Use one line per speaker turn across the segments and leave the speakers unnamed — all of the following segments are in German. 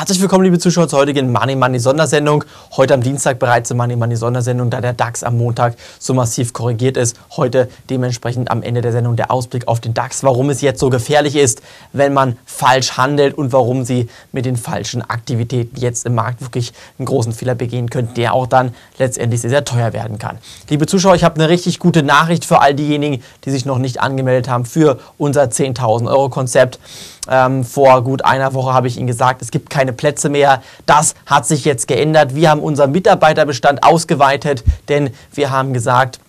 Herzlich willkommen, liebe Zuschauer, zur heutigen Money Money Sondersendung. Heute am Dienstag bereits eine Money Money Sondersendung, da der DAX am Montag so massiv korrigiert ist. Heute dementsprechend am Ende der Sendung der Ausblick auf den DAX, warum es jetzt so gefährlich ist, wenn man falsch handelt und warum Sie mit den falschen Aktivitäten jetzt im Markt wirklich einen großen Fehler begehen können, der auch dann letztendlich sehr, sehr teuer werden kann. Liebe Zuschauer, ich habe eine richtig gute Nachricht für all diejenigen, die sich noch nicht angemeldet haben für unser 10.000 Euro Konzept. Ähm, vor gut einer Woche habe ich Ihnen gesagt, es gibt keine Plätze mehr. Das hat sich jetzt geändert. Wir haben unseren Mitarbeiterbestand ausgeweitet, denn wir haben gesagt,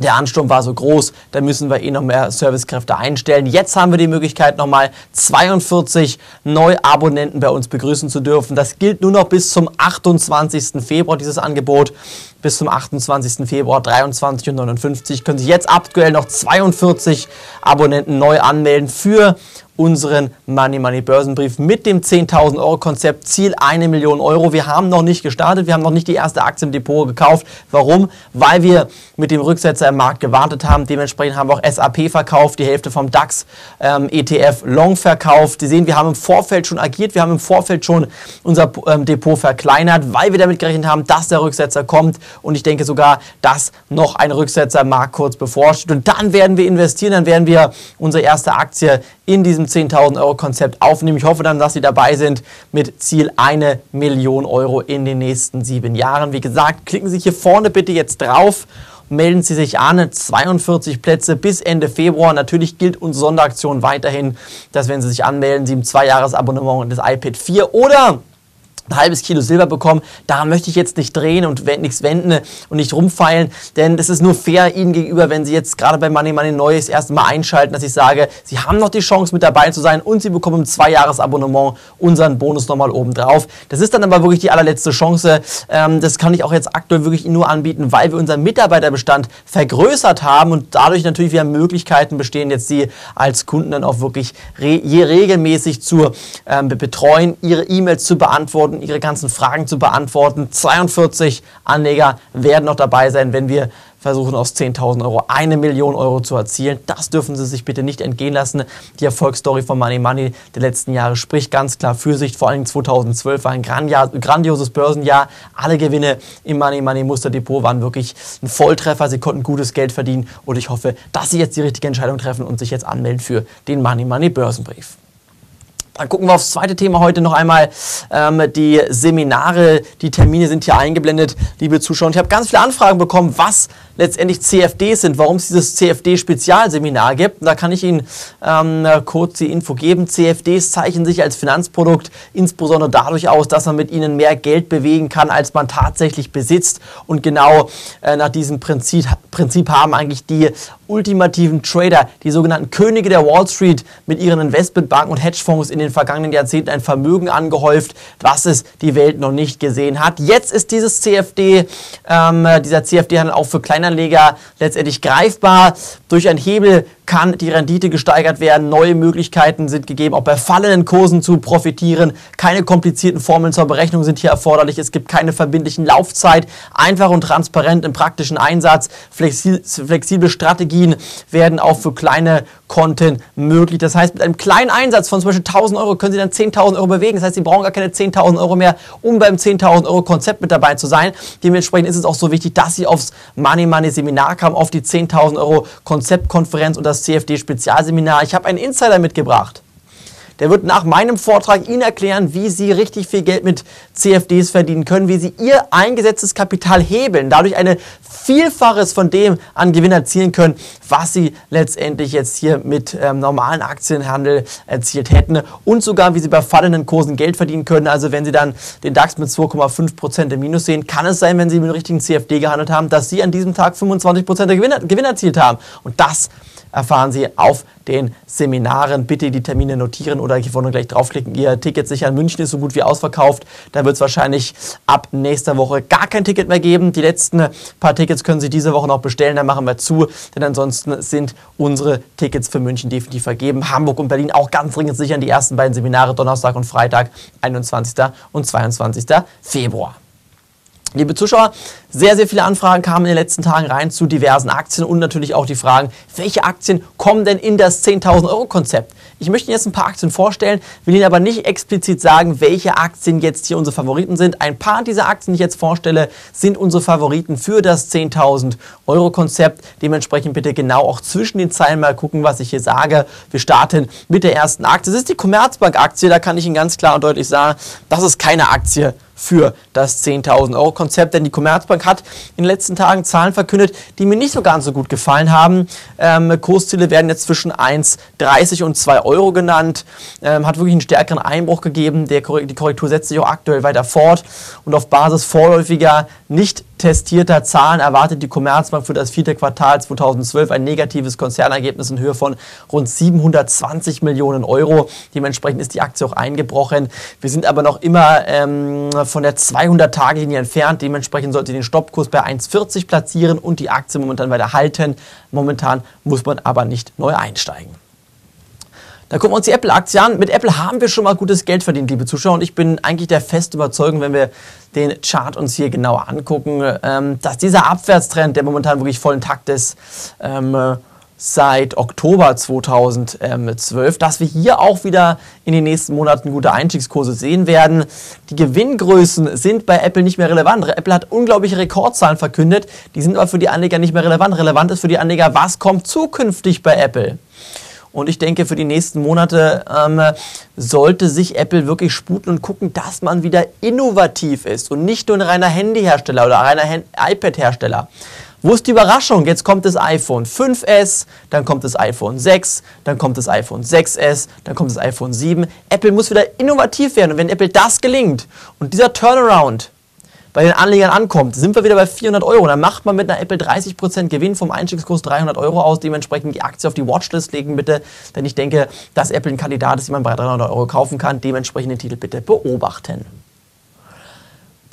der Ansturm war so groß, da müssen wir eh noch mehr Servicekräfte einstellen. Jetzt haben wir die Möglichkeit, nochmal 42 Neuabonnenten bei uns begrüßen zu dürfen. Das gilt nur noch bis zum 28. Februar, dieses Angebot. Bis zum 28. Februar 23 und 59 können sich jetzt aktuell noch 42 Abonnenten neu anmelden für unseren Money Money Börsenbrief mit dem 10.000 Euro Konzept Ziel eine Million Euro. Wir haben noch nicht gestartet, wir haben noch nicht die erste Aktie im Depot gekauft. Warum? Weil wir mit dem Rücksetzer im Markt gewartet haben. Dementsprechend haben wir auch SAP verkauft, die Hälfte vom DAX ähm, ETF Long verkauft. Sie sehen, wir haben im Vorfeld schon agiert, wir haben im Vorfeld schon unser ähm, Depot verkleinert, weil wir damit gerechnet haben, dass der Rücksetzer kommt. Und ich denke sogar, dass noch ein Rücksetzer im Markt kurz bevorsteht. Und dann werden wir investieren, dann werden wir unsere erste Aktie in diesem 10.000 Euro Konzept aufnehmen. Ich hoffe dann, dass Sie dabei sind mit Ziel eine Million Euro in den nächsten sieben Jahren. Wie gesagt, klicken Sie hier vorne bitte jetzt drauf melden Sie sich an. 42 Plätze bis Ende Februar. Natürlich gilt unsere Sonderaktion weiterhin, dass wenn Sie sich anmelden, Sie im Zweijahresabonnement des iPad 4 oder ein halbes Kilo Silber bekommen. Daran möchte ich jetzt nicht drehen und nichts wenden und nicht rumfeilen, denn es ist nur fair Ihnen gegenüber, wenn Sie jetzt gerade bei Money Money Neu das erste Mal einschalten, dass ich sage, Sie haben noch die Chance mit dabei zu sein und Sie bekommen im Zweijahresabonnement unseren Bonus nochmal oben drauf. Das ist dann aber wirklich die allerletzte Chance. Ähm, das kann ich auch jetzt aktuell wirklich Ihnen nur anbieten, weil wir unseren Mitarbeiterbestand vergrößert haben und dadurch natürlich wieder Möglichkeiten bestehen, jetzt Sie als Kunden dann auch wirklich re regelmäßig zu ähm, betreuen, Ihre E-Mails zu beantworten beantworten, Ihre ganzen Fragen zu beantworten. 42 Anleger werden noch dabei sein, wenn wir versuchen aus 10.000 Euro eine Million Euro zu erzielen. Das dürfen Sie sich bitte nicht entgehen lassen. Die Erfolgsstory von Money Money der letzten Jahre spricht ganz klar für sich. Vor allem 2012 war ein grandioses Börsenjahr. Alle Gewinne im Money Money Muster Depot waren wirklich ein Volltreffer. Sie konnten gutes Geld verdienen und ich hoffe, dass Sie jetzt die richtige Entscheidung treffen und sich jetzt anmelden für den Money Money Börsenbrief. Dann gucken wir aufs zweite Thema heute noch einmal. Ähm, die Seminare, die Termine sind hier eingeblendet, liebe Zuschauer. Und ich habe ganz viele Anfragen bekommen, was letztendlich CFDs sind, warum es dieses CFD-Spezialseminar gibt. Da kann ich Ihnen ähm, kurz die Info geben. CFDs zeichnen sich als Finanzprodukt insbesondere dadurch aus, dass man mit ihnen mehr Geld bewegen kann, als man tatsächlich besitzt. Und genau äh, nach diesem Prinzip, Prinzip haben eigentlich die ultimativen Trader, die sogenannten Könige der Wall Street, mit ihren Investmentbanken und Hedgefonds in den vergangenen Jahrzehnten ein Vermögen angehäuft, was es die Welt noch nicht gesehen hat. Jetzt ist dieses CFD, ähm, dieser CFD-Handel auch für Kleinanleger letztendlich greifbar. Durch einen Hebel kann die Rendite gesteigert werden, neue Möglichkeiten sind gegeben, auch bei fallenden Kursen zu profitieren. Keine komplizierten Formeln zur Berechnung sind hier erforderlich. Es gibt keine verbindlichen Laufzeit, einfach und transparent im praktischen Einsatz. Flexible Strategien werden auch für kleine Konten möglich. Das heißt, mit einem kleinen Einsatz von zum Beispiel 1000 Euro können Sie dann 10.000 Euro bewegen. Das heißt, Sie brauchen gar keine 10.000 Euro mehr, um beim 10.000 Euro Konzept mit dabei zu sein. Dementsprechend ist es auch so wichtig, dass Sie aufs Money Money Seminar kamen, auf die 10.000 Euro Konzeptkonferenz und das CFD Spezialseminar. Ich habe einen Insider mitgebracht. Der wird nach meinem Vortrag Ihnen erklären, wie Sie richtig viel Geld mit CFDs verdienen können, wie Sie Ihr eingesetztes Kapital hebeln, dadurch eine Vielfaches von dem an Gewinn erzielen können, was Sie letztendlich jetzt hier mit ähm, normalen Aktienhandel erzielt hätten und sogar, wie Sie bei fallenden Kursen Geld verdienen können. Also wenn Sie dann den DAX mit 2,5% im Minus sehen, kann es sein, wenn Sie mit dem richtigen CFD gehandelt haben, dass Sie an diesem Tag 25% der Gewinn, Gewinn erzielt haben. Und das erfahren Sie auf den Seminaren. Bitte die Termine notieren oder hier vorne gleich draufklicken. Ihr Ticket sichern. München ist so gut wie ausverkauft. Da wird es wahrscheinlich ab nächster Woche gar kein Ticket mehr geben. Die letzten paar Tickets können Sie diese Woche noch bestellen. Dann machen wir zu, denn ansonsten sind unsere Tickets für München definitiv vergeben. Hamburg und Berlin auch ganz dringend sichern. Die ersten beiden Seminare Donnerstag und Freitag, 21. und 22. Februar. Liebe Zuschauer, sehr, sehr viele Anfragen kamen in den letzten Tagen rein zu diversen Aktien und natürlich auch die Fragen, welche Aktien kommen denn in das 10.000 Euro Konzept? Ich möchte Ihnen jetzt ein paar Aktien vorstellen, will Ihnen aber nicht explizit sagen, welche Aktien jetzt hier unsere Favoriten sind. Ein paar dieser Aktien, die ich jetzt vorstelle, sind unsere Favoriten für das 10.000 Euro Konzept. Dementsprechend bitte genau auch zwischen den Zeilen mal gucken, was ich hier sage. Wir starten mit der ersten Aktie. Das ist die Commerzbank Aktie. Da kann ich Ihnen ganz klar und deutlich sagen, das ist keine Aktie für das 10.000 Euro Konzept, denn die Commerzbank hat in den letzten Tagen Zahlen verkündet, die mir nicht so ganz so gut gefallen haben. Ähm, Kursziele werden jetzt zwischen 1,30 und 2 Euro genannt, ähm, hat wirklich einen stärkeren Einbruch gegeben. Der, die Korrektur setzt sich auch aktuell weiter fort und auf Basis vorläufiger nicht testierter Zahlen erwartet die Commerzbank für das vierte Quartal 2012 ein negatives Konzernergebnis in Höhe von rund 720 Millionen Euro. Dementsprechend ist die Aktie auch eingebrochen. Wir sind aber noch immer ähm, von der 200-Tage-Linie entfernt. Dementsprechend sollte den Stoppkurs bei 1,40 platzieren und die Aktie momentan weiter halten. Momentan muss man aber nicht neu einsteigen. Dann gucken wir uns die Apple-Aktie an. Mit Apple haben wir schon mal gutes Geld verdient, liebe Zuschauer. Und ich bin eigentlich der festen Überzeugung, wenn wir den Chart uns hier genauer angucken, ähm, dass dieser Abwärtstrend, der momentan wirklich voll intakt ist, ähm, seit Oktober 2012, dass wir hier auch wieder in den nächsten Monaten gute Einstiegskurse sehen werden. Die Gewinngrößen sind bei Apple nicht mehr relevant. Apple hat unglaubliche Rekordzahlen verkündet, die sind aber für die Anleger nicht mehr relevant. Relevant ist für die Anleger, was kommt zukünftig bei Apple. Und ich denke, für die nächsten Monate ähm, sollte sich Apple wirklich sputen und gucken, dass man wieder innovativ ist und nicht nur ein reiner Handyhersteller oder reiner iPad-Hersteller. Wo ist die Überraschung? Jetzt kommt das iPhone 5S, dann kommt das iPhone 6, dann kommt das iPhone 6S, dann kommt das iPhone 7. Apple muss wieder innovativ werden. Und wenn Apple das gelingt und dieser Turnaround bei den Anlegern ankommt, sind wir wieder bei 400 Euro. Dann macht man mit einer Apple 30% Gewinn vom Einstiegskurs 300 Euro aus. Dementsprechend die Aktie auf die Watchlist legen bitte, denn ich denke, dass Apple ein Kandidat ist, den man bei 300 Euro kaufen kann. Dementsprechend den Titel bitte beobachten.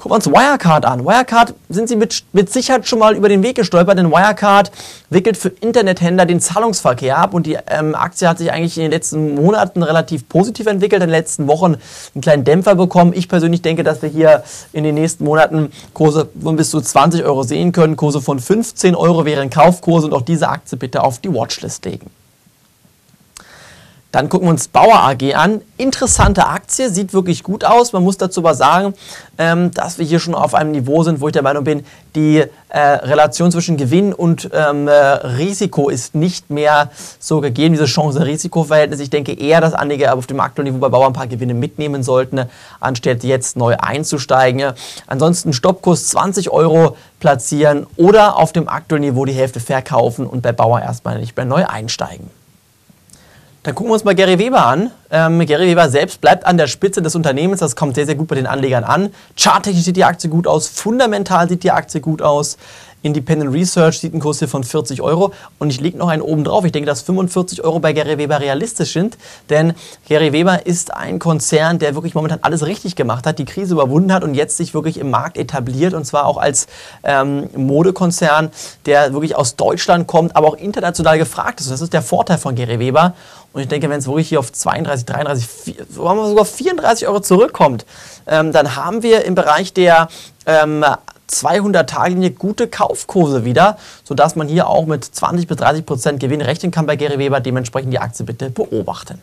Gucken wir uns Wirecard an. Wirecard sind Sie mit, mit Sicherheit schon mal über den Weg gestolpert, denn Wirecard wickelt für Internethändler den Zahlungsverkehr ab und die ähm, Aktie hat sich eigentlich in den letzten Monaten relativ positiv entwickelt, in den letzten Wochen einen kleinen Dämpfer bekommen. Ich persönlich denke, dass wir hier in den nächsten Monaten Kurse von bis zu 20 Euro sehen können. Kurse von 15 Euro wären Kaufkurse und auch diese Aktie bitte auf die Watchlist legen. Dann gucken wir uns Bauer AG an. Interessante Aktie, sieht wirklich gut aus. Man muss dazu aber sagen, ähm, dass wir hier schon auf einem Niveau sind, wo ich der Meinung bin, die äh, Relation zwischen Gewinn und ähm, äh, Risiko ist nicht mehr so gegeben, diese Chance-Risiko-Verhältnis. Ich denke eher, dass Anleger auf dem aktuellen Niveau bei Bauer ein paar Gewinne mitnehmen sollten, anstatt jetzt neu einzusteigen. Ansonsten Stoppkurs 20 Euro platzieren oder auf dem aktuellen Niveau die Hälfte verkaufen und bei Bauer erstmal nicht mehr neu einsteigen. Dann gucken wir uns mal Gary Weber an. Ähm, Gary Weber selbst bleibt an der Spitze des Unternehmens. Das kommt sehr, sehr gut bei den Anlegern an. Charttechnisch sieht die Aktie gut aus. Fundamental sieht die Aktie gut aus. Independent Research sieht einen Kurs hier von 40 Euro und ich lege noch einen oben drauf. Ich denke, dass 45 Euro bei Gary Weber realistisch sind, denn Gary Weber ist ein Konzern, der wirklich momentan alles richtig gemacht hat, die Krise überwunden hat und jetzt sich wirklich im Markt etabliert und zwar auch als ähm, Modekonzern, der wirklich aus Deutschland kommt, aber auch international gefragt ist. Und das ist der Vorteil von Gary Weber. Und ich denke, wenn es wirklich hier auf 32, 33, 4, sogar 34 Euro zurückkommt, ähm, dann haben wir im Bereich der ähm, 200-Tage-Linie gute Kaufkurse wieder, sodass man hier auch mit 20 bis 30 Prozent Gewinn rechnen kann bei Gary Weber. Dementsprechend die Aktie bitte beobachten.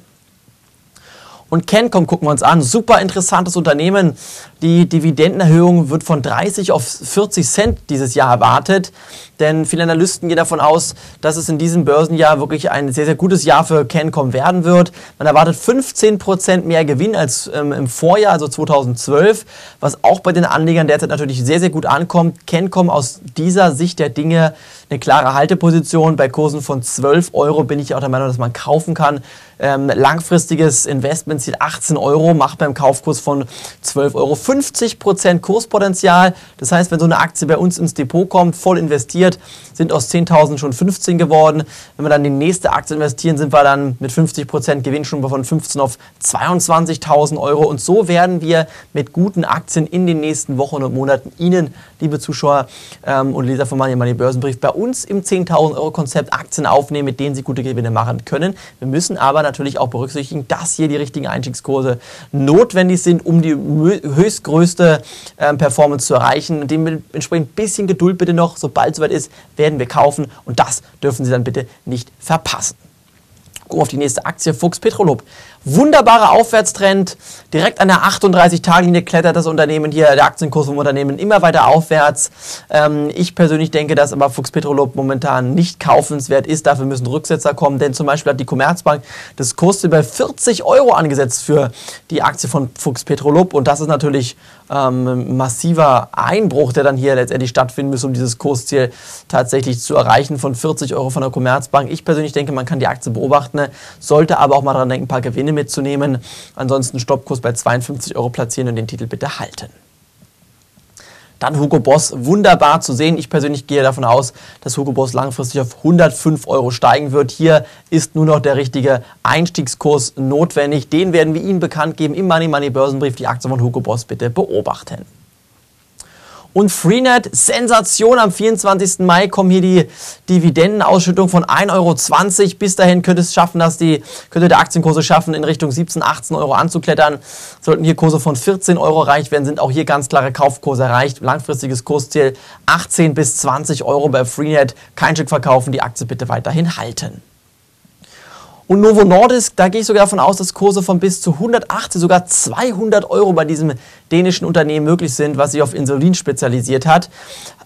Und Cancom gucken wir uns an. Super interessantes Unternehmen. Die Dividendenerhöhung wird von 30 auf 40 Cent dieses Jahr erwartet. Denn viele Analysten gehen davon aus, dass es in diesem Börsenjahr wirklich ein sehr, sehr gutes Jahr für Cancom werden wird. Man erwartet 15 Prozent mehr Gewinn als ähm, im Vorjahr, also 2012, was auch bei den Anlegern derzeit natürlich sehr, sehr gut ankommt. Cancom aus dieser Sicht der Dinge eine klare Halteposition. Bei Kursen von 12 Euro bin ich auch der Meinung, dass man kaufen kann. Ähm, langfristiges Investmentziel 18 Euro, macht beim Kaufkurs von 12 Euro 50% Kurspotenzial. Das heißt, wenn so eine Aktie bei uns ins Depot kommt, voll investiert, sind aus 10.000 schon 15 geworden. Wenn wir dann die nächste Aktie investieren, sind wir dann mit 50% Gewinn schon von 15 auf 22.000 Euro. Und so werden wir mit guten Aktien in den nächsten Wochen und Monaten Ihnen, liebe Zuschauer ähm, und Leser von Money Money Börsenbrief, bei uns im 10.000 Euro Konzept Aktien aufnehmen, mit denen Sie gute Gewinne machen können. Wir müssen aber natürlich auch berücksichtigen, dass hier die richtigen Einstiegskurse notwendig sind, um die höchstgrößte äh, Performance zu erreichen. Dementsprechend ein bisschen Geduld bitte noch. Sobald es soweit ist, werden wir kaufen und das dürfen Sie dann bitte nicht verpassen. Gucken auf die nächste Aktie, Fuchs Petrolub. Wunderbarer Aufwärtstrend. Direkt an der 38-Tage-Linie klettert das Unternehmen hier, der Aktienkurs vom Unternehmen immer weiter aufwärts. Ähm, ich persönlich denke, dass aber Fuchs Petrolub momentan nicht kaufenswert ist. Dafür müssen Rücksetzer kommen, denn zum Beispiel hat die Commerzbank das Kursziel bei 40 Euro angesetzt für die Aktie von Fuchs Petrolub. Und das ist natürlich ähm, massiver Einbruch, der dann hier letztendlich stattfinden muss, um dieses Kursziel tatsächlich zu erreichen von 40 Euro von der Commerzbank. Ich persönlich denke, man kann die Aktie beobachten, sollte aber auch mal daran denken, ein paar Gewinne mitzunehmen. Ansonsten Stoppkurs bei 52 Euro platzieren und den Titel bitte halten. Dann Hugo Boss, wunderbar zu sehen. Ich persönlich gehe davon aus, dass Hugo Boss langfristig auf 105 Euro steigen wird. Hier ist nur noch der richtige Einstiegskurs notwendig. Den werden wir Ihnen bekannt geben im Money Money Börsenbrief. Die Aktie von Hugo Boss bitte beobachten. Und Freenet, Sensation, am 24. Mai kommen hier die Dividendenausschüttung von 1,20 Euro. Bis dahin könnte es schaffen, dass die, könnte der Aktienkurse schaffen, in Richtung 17, 18 Euro anzuklettern. Sollten hier Kurse von 14 Euro erreicht werden, sind auch hier ganz klare Kaufkurse erreicht. Langfristiges Kursziel 18 bis 20 Euro bei Freenet. Kein Stück verkaufen, die Aktie bitte weiterhin halten. Und Novo Nordisk, da gehe ich sogar davon aus, dass Kurse von bis zu 180, sogar 200 Euro bei diesem dänischen Unternehmen möglich sind, was sich auf Insulin spezialisiert hat.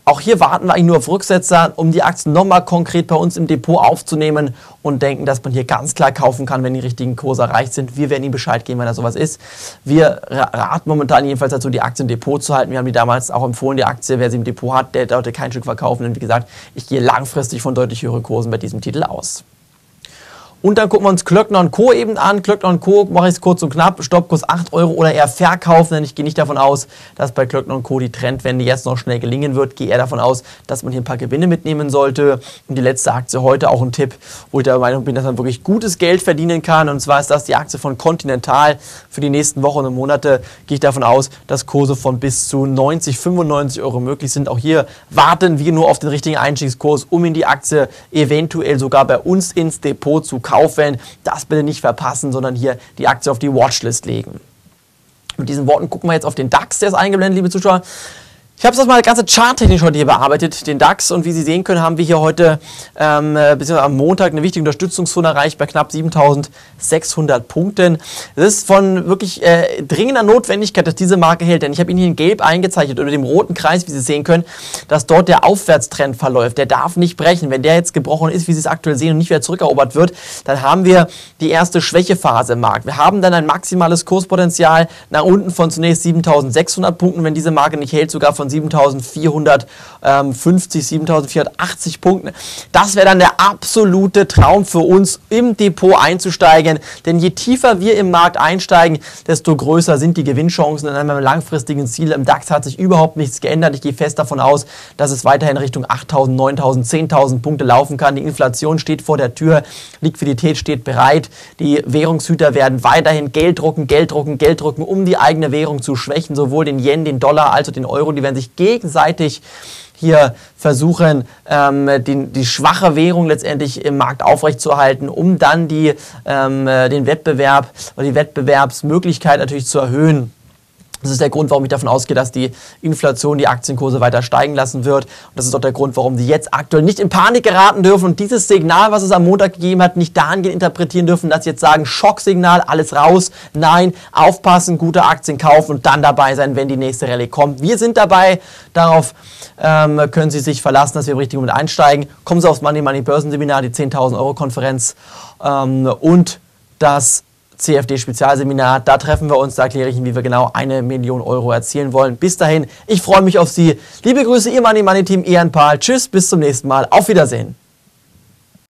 Auch hier warten wir eigentlich nur auf Rücksetzer, um die Aktien nochmal konkret bei uns im Depot aufzunehmen und denken, dass man hier ganz klar kaufen kann, wenn die richtigen Kurse erreicht sind. Wir werden Ihnen Bescheid geben, wenn da sowas ist. Wir raten momentan jedenfalls dazu, die Aktien im Depot zu halten. Wir haben die damals auch empfohlen, die Aktie, wer sie im Depot hat, der sollte kein Stück verkaufen. Denn wie gesagt, ich gehe langfristig von deutlich höheren Kursen bei diesem Titel aus. Und dann gucken wir uns Klöckner Co. eben an. Klöckner Co. mache ich es kurz und knapp. Stoppkurs 8 Euro oder eher verkaufen, denn ich gehe nicht davon aus, dass bei Klöckner Co. die Trendwende jetzt noch schnell gelingen wird. Gehe eher davon aus, dass man hier ein paar Gewinne mitnehmen sollte. Und die letzte Aktie heute auch ein Tipp, wo ich der Meinung bin, dass man wirklich gutes Geld verdienen kann. Und zwar ist das die Aktie von Continental. Für die nächsten Wochen und Monate gehe ich davon aus, dass Kurse von bis zu 90, 95 Euro möglich sind. Auch hier warten wir nur auf den richtigen Einstiegskurs, um in die Aktie eventuell sogar bei uns ins Depot zu kaufen kaufen. Das bitte nicht verpassen, sondern hier die Aktie auf die Watchlist legen. Mit diesen Worten gucken wir jetzt auf den DAX, der ist eingeblendet, liebe Zuschauer. Ich habe das mal ganze charttechnisch heute hier bearbeitet, den DAX. Und wie Sie sehen können, haben wir hier heute ähm, beziehungsweise am Montag eine wichtige Unterstützungszone erreicht bei knapp 7600 Punkten. Das ist von wirklich äh, dringender Notwendigkeit, dass diese Marke hält. Denn ich habe Ihnen hier in Gelb eingezeichnet unter dem roten Kreis, wie Sie sehen können, dass dort der Aufwärtstrend verläuft. Der darf nicht brechen. Wenn der jetzt gebrochen ist, wie Sie es aktuell sehen, und nicht wieder zurückerobert wird, dann haben wir die erste Schwächephase im Markt. Wir haben dann ein maximales Kurspotenzial nach unten von zunächst 7600 Punkten. Wenn diese Marke nicht hält, sogar von von 7450, 7480 Punkten. Das wäre dann der absolute Traum für uns, im Depot einzusteigen. Denn je tiefer wir im Markt einsteigen, desto größer sind die Gewinnchancen. In einem langfristigen Ziel im DAX hat sich überhaupt nichts geändert. Ich gehe fest davon aus, dass es weiterhin Richtung 8000, 9000, 10.000 Punkte laufen kann. Die Inflation steht vor der Tür, Liquidität steht bereit. Die Währungshüter werden weiterhin Geld drucken, Geld drucken, Geld drucken, um die eigene Währung zu schwächen, sowohl den Yen, den Dollar als auch den Euro. Die werden werden sich gegenseitig hier versuchen, ähm, die, die, schwache Währung letztendlich im Markt aufrechtzuerhalten, um dann die, ähm, den Wettbewerb oder die Wettbewerbsmöglichkeit natürlich zu erhöhen. Das ist der Grund, warum ich davon ausgehe, dass die Inflation die Aktienkurse weiter steigen lassen wird. Und das ist auch der Grund, warum sie jetzt aktuell nicht in Panik geraten dürfen und dieses Signal, was es am Montag gegeben hat, nicht dahingehend interpretieren dürfen, dass sie jetzt sagen, Schocksignal, alles raus. Nein, aufpassen, gute Aktien kaufen und dann dabei sein, wenn die nächste Rallye kommt. Wir sind dabei. Darauf ähm, können Sie sich verlassen, dass wir im richtigen Moment einsteigen. Kommen Sie aufs Money Money Börsenseminar, die 10.000 Euro Konferenz ähm, und das CFD-Spezialseminar. Da treffen wir uns, da erkläre ich Ihnen, wie wir genau eine Million Euro erzielen wollen. Bis dahin, ich freue mich auf Sie. Liebe Grüße, Ihr Money Money Team, Ian Pahl. Tschüss, bis zum nächsten Mal. Auf Wiedersehen.